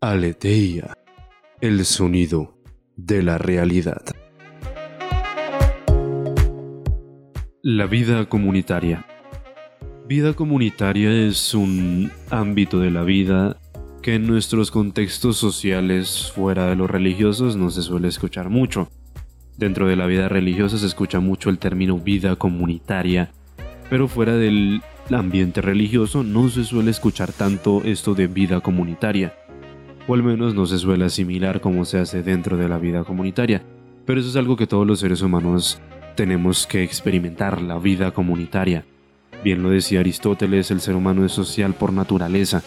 Aleteia, el sonido de la realidad. La vida comunitaria. Vida comunitaria es un ámbito de la vida que en nuestros contextos sociales fuera de los religiosos no se suele escuchar mucho. Dentro de la vida religiosa se escucha mucho el término vida comunitaria, pero fuera del ambiente religioso no se suele escuchar tanto esto de vida comunitaria o al menos no se suele asimilar como se hace dentro de la vida comunitaria. Pero eso es algo que todos los seres humanos tenemos que experimentar, la vida comunitaria. Bien lo decía Aristóteles, el ser humano es social por naturaleza.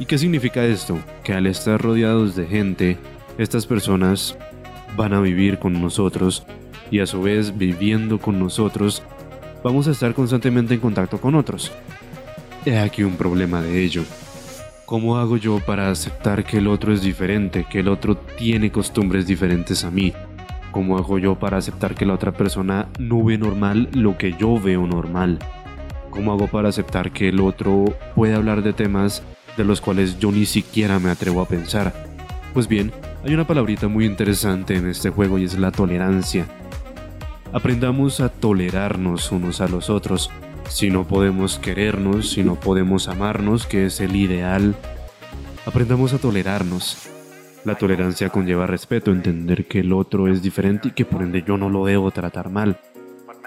¿Y qué significa esto? Que al estar rodeados de gente, estas personas van a vivir con nosotros y a su vez viviendo con nosotros, vamos a estar constantemente en contacto con otros. He aquí un problema de ello. ¿Cómo hago yo para aceptar que el otro es diferente, que el otro tiene costumbres diferentes a mí? ¿Cómo hago yo para aceptar que la otra persona no ve normal lo que yo veo normal? ¿Cómo hago para aceptar que el otro puede hablar de temas de los cuales yo ni siquiera me atrevo a pensar? Pues bien, hay una palabrita muy interesante en este juego y es la tolerancia. Aprendamos a tolerarnos unos a los otros, si no podemos querernos, si no podemos amarnos, que es el ideal, aprendamos a tolerarnos. La tolerancia conlleva respeto, entender que el otro es diferente y que por ende yo no lo debo tratar mal.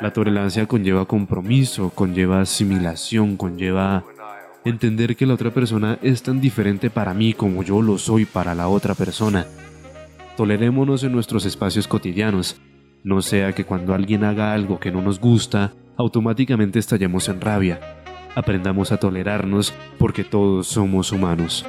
La tolerancia conlleva compromiso, conlleva asimilación, conlleva entender que la otra persona es tan diferente para mí como yo lo soy para la otra persona. Tolerémonos en nuestros espacios cotidianos, no sea que cuando alguien haga algo que no nos gusta, automáticamente estallemos en rabia. Aprendamos a tolerarnos porque todos somos humanos.